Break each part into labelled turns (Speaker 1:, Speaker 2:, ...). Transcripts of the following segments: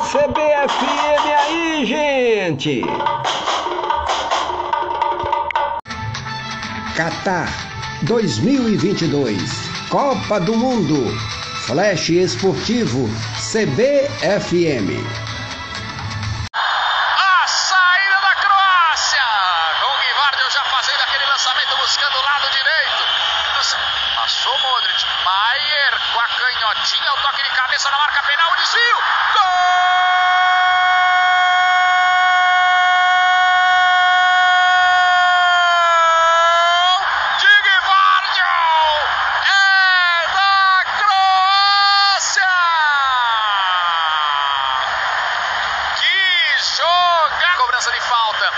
Speaker 1: CBFM aí, gente!
Speaker 2: Qatar 2022 Copa do Mundo Flash Esportivo CBFM
Speaker 3: A saída da Croácia. Com o Guivardio já fazendo aquele lançamento buscando o lado direito. Passou Modric. Maier com a canhotinha o toque de cabeça na marca penal o desvio. Gol de Guivardio é da Croácia que joga! Cobrança de falta.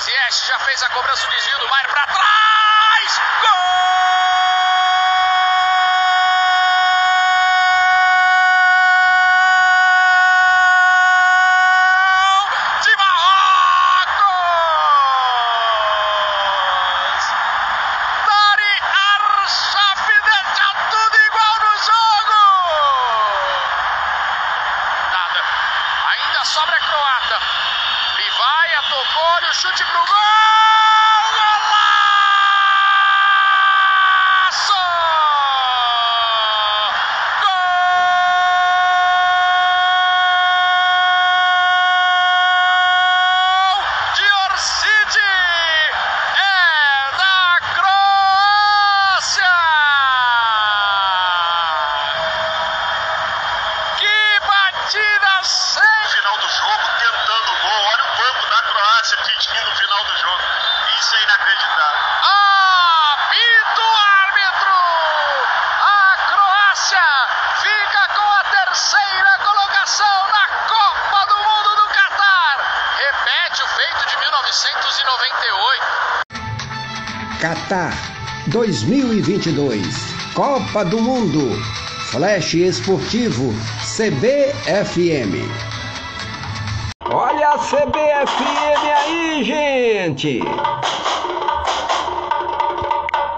Speaker 3: Ziyech já fez a cobrança, o desvio do Maier para trás. Gol de sobra croata. Tocou, olha o chute pro gol. Golaço! Gol de Orsic! É da Croácia! Que batida sem
Speaker 4: final do jogo, tentando o gol. Olha o banco da Croácia pedindo o final do jogo. Isso é inacreditável.
Speaker 3: Apito árbitro! A Croácia fica com a terceira colocação na Copa do Mundo do Catar. Repete o feito de 1998.
Speaker 2: Qatar 2022 Copa do Mundo Flash Esportivo CBFM
Speaker 1: Olha a CBFM aí, gente!